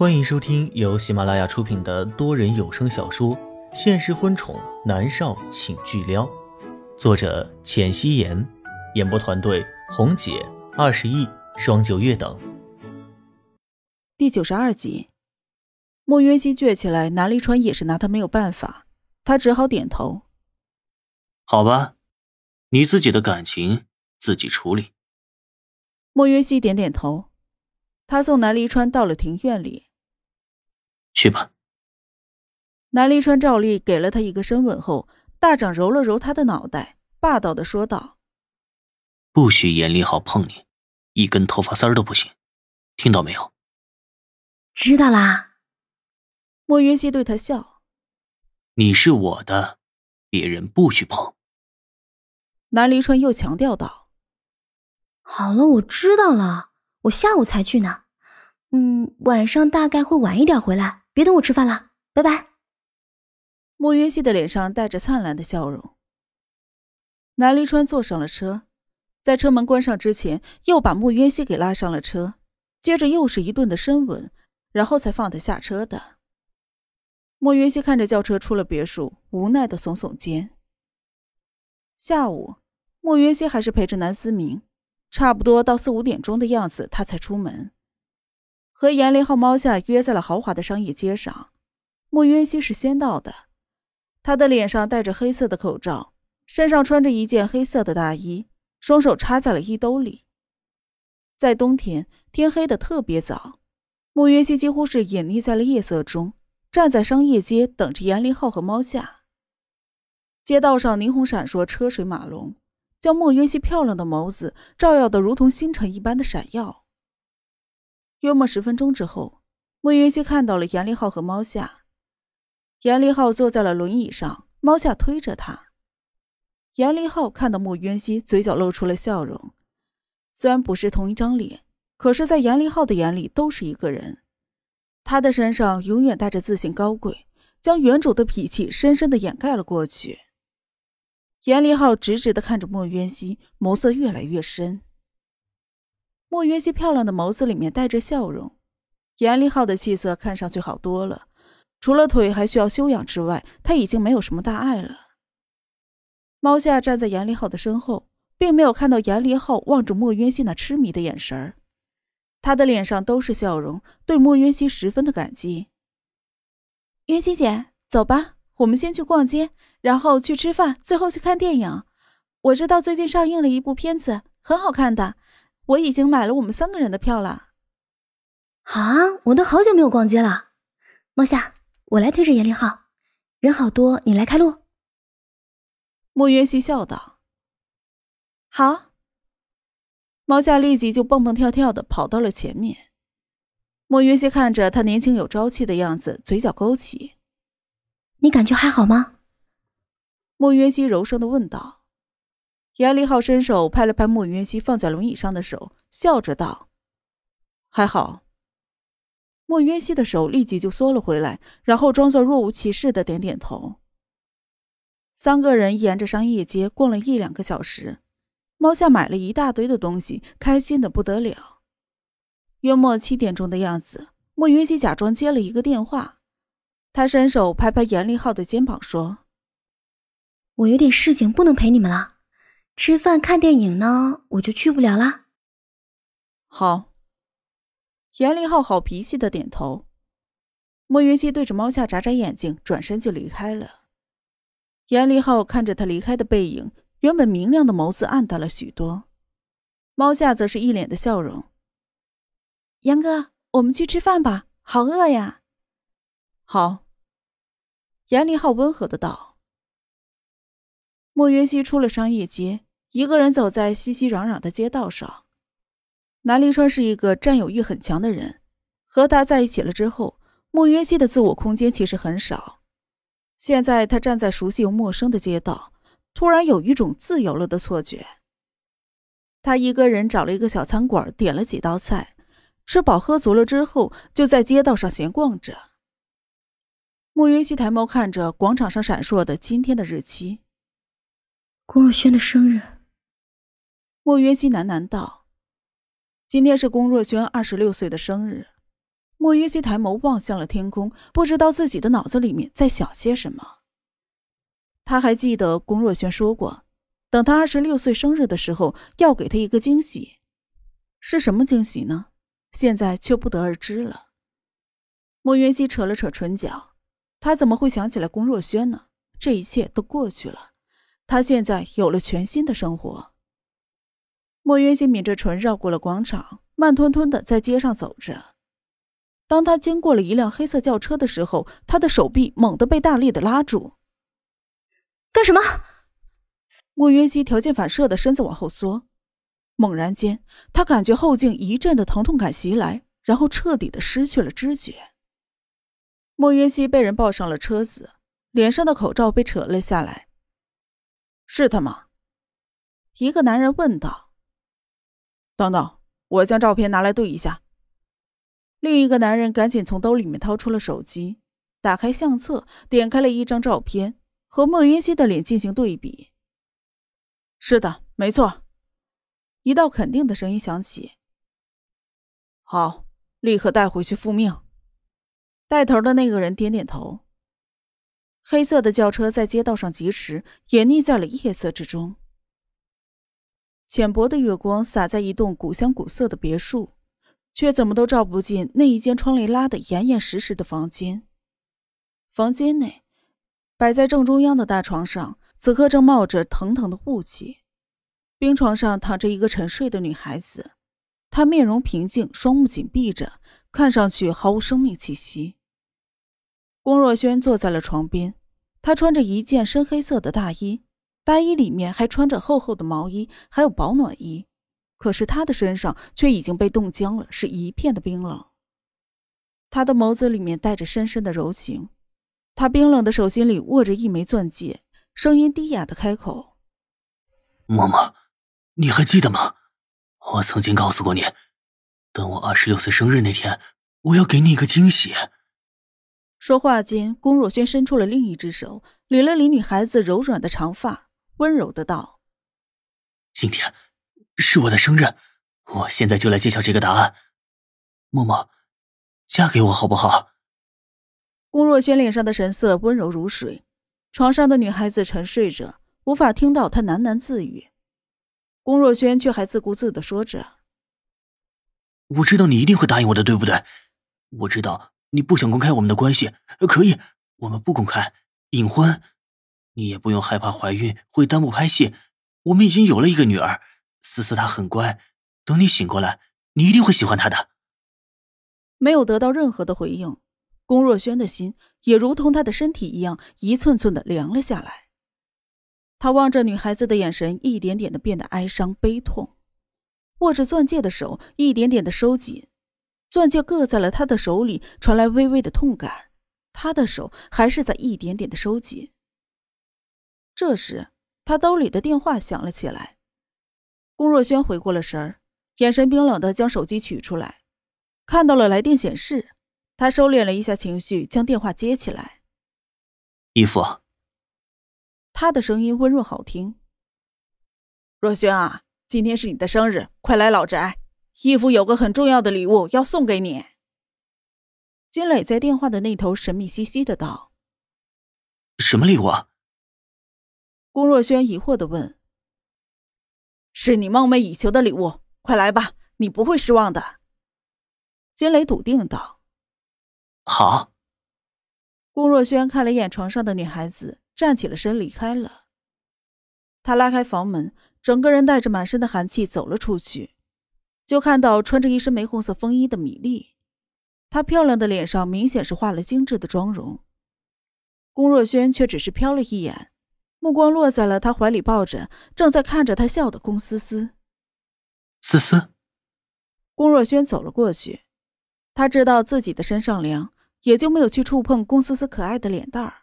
欢迎收听由喜马拉雅出品的多人有声小说《现实婚宠男少请巨撩》，作者：浅汐颜，演播团队：红姐、二十亿、双九月等。第九十二集，莫渊熙倔起来，南离川也是拿他没有办法，他只好点头。好吧，你自己的感情自己处理。莫渊熙点点头。他送南离川到了庭院里，去吧。南离川照例给了他一个深吻后，大掌揉了揉他的脑袋，霸道的说道：“不许严立好碰你，一根头发丝儿都不行，听到没有？”知道啦。莫云熙对他笑：“你是我的，别人不许碰。”南离川又强调道：“好了，我知道了。”我下午才去呢，嗯，晚上大概会晚一点回来，别等我吃饭了，拜拜。莫云熙的脸上带着灿烂的笑容。南离川坐上了车，在车门关上之前，又把莫云熙给拉上了车，接着又是一顿的深吻，然后才放他下车的。莫云熙看着轿车出了别墅，无奈的耸耸肩。下午，莫云熙还是陪着南思明。差不多到四五点钟的样子，他才出门，和严林浩、猫夏约在了豪华的商业街上。莫渊熙是先到的，他的脸上戴着黑色的口罩，身上穿着一件黑色的大衣，双手插在了衣兜里。在冬天，天黑的特别早，莫渊熙几乎是隐匿在了夜色中，站在商业街等着严林浩和猫夏。街道上霓虹闪烁，车水马龙。将莫渊熙漂亮的眸子照耀得如同星辰一般的闪耀。约莫十分钟之后，莫渊熙看到了严立浩和猫夏。严立浩坐在了轮椅上，猫夏推着他。严立浩看到莫渊熙，嘴角露出了笑容。虽然不是同一张脸，可是，在严立浩的眼里都是一个人。他的身上永远带着自信高贵，将原主的脾气深深的掩盖了过去。严立浩直直的看着莫渊熙，眸色越来越深。莫渊熙漂亮的眸子里面带着笑容，严立浩的气色看上去好多了，除了腿还需要休养之外，他已经没有什么大碍了。猫夏站在严立浩的身后，并没有看到严立浩望着莫渊熙那痴迷的眼神，他的脸上都是笑容，对莫渊熙十分的感激。渊熙姐，走吧。我们先去逛街，然后去吃饭，最后去看电影。我知道最近上映了一部片子，很好看的。我已经买了我们三个人的票了。啊，我都好久没有逛街了。莫夏，我来推着严立浩，人好多，你来开路。莫渊熙笑道：“好。”猫夏立即就蹦蹦跳跳的跑到了前面。莫渊熙看着他年轻有朝气的样子，嘴角勾起。你感觉还好吗？莫渊熙柔声的问道。严立浩伸手拍了拍莫云熙放在轮椅上的手，笑着道：“还好。”莫云熙的手立即就缩了回来，然后装作若无其事的点点头。三个人沿着商业街逛了一两个小时，猫夏买了一大堆的东西，开心的不得了。约莫七点钟的样子，莫云熙假装接了一个电话。他伸手拍拍严立浩的肩膀，说：“我有点事情，不能陪你们了。吃饭看电影呢，我就去不了啦。”好。严立浩好脾气的点头。莫云熙对着猫夏眨眨眼睛，转身就离开了。严立浩看着他离开的背影，原本明亮的眸子暗淡了许多。猫夏则是一脸的笑容：“杨哥，我们去吃饭吧，好饿呀。”好，严立浩温和的道。莫云熙出了商业街，一个人走在熙熙攘攘的街道上。南离川是一个占有欲很强的人，和他在一起了之后，莫云熙的自我空间其实很少。现在他站在熟悉又陌生的街道，突然有一种自由了的错觉。他一个人找了一个小餐馆，点了几道菜，吃饱喝足了之后，就在街道上闲逛着。莫云熙抬眸看着广场上闪烁的今天的日期，龚若轩的生日。莫云熙喃喃道：“今天是龚若轩二十六岁的生日。”莫约西抬眸望向了天空，不知道自己的脑子里面在想些什么。他还记得龚若轩说过，等他二十六岁生日的时候要给他一个惊喜，是什么惊喜呢？现在却不得而知了。莫渊熙扯了扯唇角，他怎么会想起来龚若轩呢？这一切都过去了，他现在有了全新的生活。莫渊熙抿着唇，绕过了广场，慢吞吞的在街上走着。当他经过了一辆黑色轿车的时候，他的手臂猛地被大力的拉住。干什么？莫渊熙条件反射的身子往后缩，猛然间，他感觉后颈一阵的疼痛感袭来，然后彻底的失去了知觉。莫渊熙被人抱上了车子，脸上的口罩被扯了下来。是他吗？一个男人问道。等等，我将照片拿来对一下。另一个男人赶紧从兜里面掏出了手机，打开相册，点开了一张照片，和莫云熙的脸进行对比。是的，没错。一道肯定的声音响起。好，立刻带回去复命。带头的那个人点点头。黑色的轿车在街道上疾驰，隐匿在了夜色之中。浅薄的月光洒在一栋古香古色的别墅，却怎么都照不进那一间窗帘拉得严严实实的房间。房间内，摆在正中央的大床上，此刻正冒着腾腾的雾气。冰床上躺着一个沉睡的女孩子，她面容平静，双目紧闭着，看上去毫无生命气息。龚若轩坐在了床边，他穿着一件深黑色的大衣，大衣里面还穿着厚厚的毛衣，还有保暖衣。可是他的身上却已经被冻僵了，是一片的冰冷。他的眸子里面带着深深的柔情，他冰冷的手心里握着一枚钻戒，声音低哑的开口：“嬷嬷，你还记得吗？我曾经告诉过你，等我二十六岁生日那天，我要给你一个惊喜。”说话间，龚若轩伸出了另一只手，理了理女孩子柔软的长发，温柔的道：“今天是我的生日，我现在就来揭晓这个答案。默默，嫁给我好不好？”龚若轩脸上的神色温柔如水，床上的女孩子沉睡着，无法听到他喃喃自语。龚若轩却还自顾自的说着：“我知道你一定会答应我的，对不对？我知道。”你不想公开我们的关系，可以，我们不公开，隐婚，你也不用害怕怀孕会耽误拍戏。我们已经有了一个女儿，思思她很乖，等你醒过来，你一定会喜欢她的。没有得到任何的回应，龚若轩的心也如同他的身体一样，一寸寸的凉了下来。他望着女孩子的眼神，一点点的变得哀伤悲痛，握着钻戒的手一点点的收紧。钻戒硌在了他的手里，传来微微的痛感。他的手还是在一点点的收紧。这时，他兜里的电话响了起来。龚若轩回过了神儿，眼神冰冷的将手机取出来，看到了来电显示，他收敛了一下情绪，将电话接起来。姨父，他的声音温润好听。若轩啊，今天是你的生日，快来老宅。义父有个很重要的礼物要送给你。金磊在电话的那头神秘兮兮的道：“什么礼物？”龚若轩疑惑的问：“是你梦寐以求的礼物，快来吧，你不会失望的。”金雷笃定道：“好。”龚若轩看了一眼床上的女孩子，站起了身离开了。他拉开房门，整个人带着满身的寒气走了出去。就看到穿着一身玫红色风衣的米粒，她漂亮的脸上明显是化了精致的妆容。龚若轩却只是瞟了一眼，目光落在了他怀里抱着正在看着他笑的龚思思。思思，龚若轩走了过去，他知道自己的身上凉，也就没有去触碰龚思思可爱的脸蛋儿。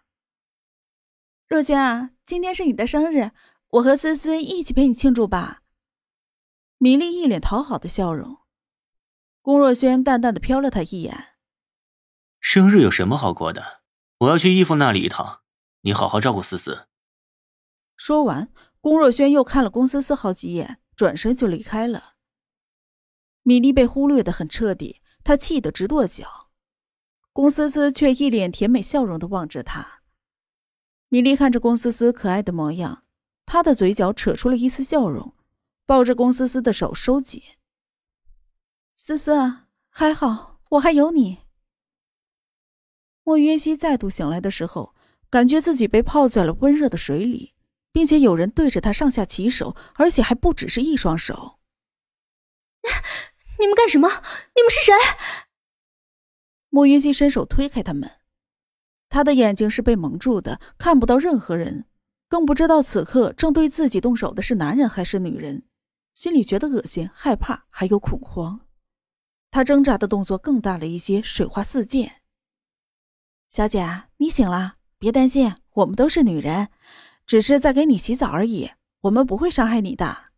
若轩啊，今天是你的生日，我和思思一起陪你庆祝吧。米粒一脸讨好的笑容，龚若轩淡淡的瞟了他一眼。生日有什么好过的？我要去义父那里一趟，你好好照顾思思。说完，龚若轩又看了龚思思好几眼，转身就离开了。米粒被忽略的很彻底，她气得直跺脚。龚思思却一脸甜美笑容的望着他。米莉看着龚思思可爱的模样，她的嘴角扯出了一丝笑容，抱着龚思思的手收紧。思思啊，还好，我还有你。莫云熙再度醒来的时候，感觉自己被泡在了温热的水里，并且有人对着他上下其手，而且还不只是一双手。你们干什么？你们是谁？莫云熙伸手推开他们，他的眼睛是被蒙住的，看不到任何人，更不知道此刻正对自己动手的是男人还是女人，心里觉得恶心、害怕，还有恐慌。他挣扎的动作更大了一些，水花四溅。小姐，你醒了，别担心，我们都是女人，只是在给你洗澡而已，我们不会伤害你的。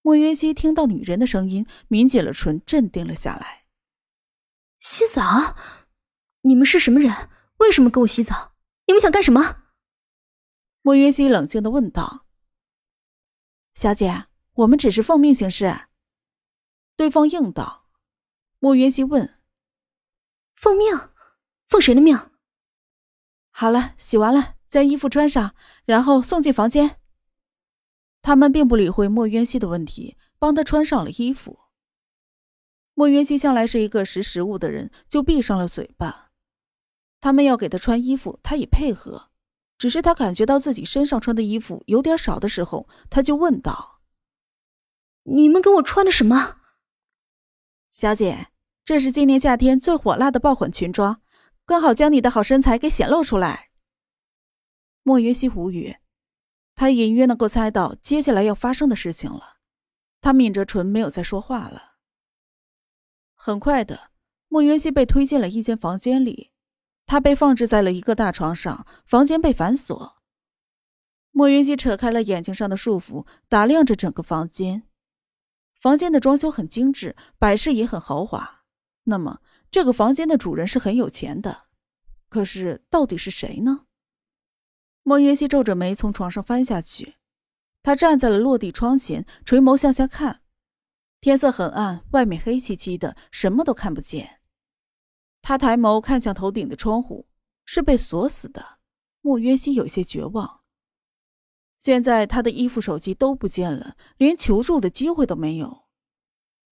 莫云熙听到女人的声音，抿紧了唇，镇定了下来。洗澡？你们是什么人？为什么给我洗澡？你们想干什么？莫云熙冷静的问道。小姐，我们只是奉命行事。对方应道。莫云熙问：“奉命？奉谁的命？”好了，洗完了，将衣服穿上，然后送进房间。他们并不理会莫渊熙的问题，帮他穿上了衣服。莫渊熙向来是一个识时务的人，就闭上了嘴巴。他们要给他穿衣服，他也配合。只是他感觉到自己身上穿的衣服有点少的时候，他就问道：“你们给我穿的什么？”小姐，这是今年夏天最火辣的爆款裙装，刚好将你的好身材给显露出来。莫云熙无语。他隐约能够猜到接下来要发生的事情了，他抿着唇，没有再说话了。很快的，莫云熙被推进了一间房间里，他被放置在了一个大床上，房间被反锁。莫云熙扯开了眼睛上的束缚，打量着整个房间。房间的装修很精致，摆饰也很豪华。那么，这个房间的主人是很有钱的，可是到底是谁呢？莫云熙皱着眉从床上翻下去，他站在了落地窗前，垂眸向下看。天色很暗，外面黑漆漆的，什么都看不见。他抬眸看向头顶的窗户，是被锁死的。莫云熙有些绝望。现在他的衣服、手机都不见了，连求助的机会都没有。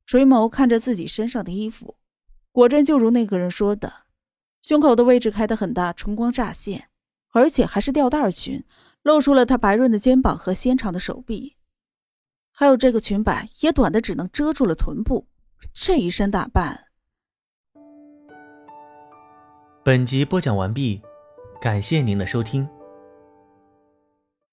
垂眸看着自己身上的衣服，果真就如那个人说的，胸口的位置开得很大，春光乍现。而且还是吊带裙，露出了她白润的肩膀和纤长的手臂，还有这个裙摆也短的只能遮住了臀部。这一身打扮。本集播讲完毕，感谢您的收听。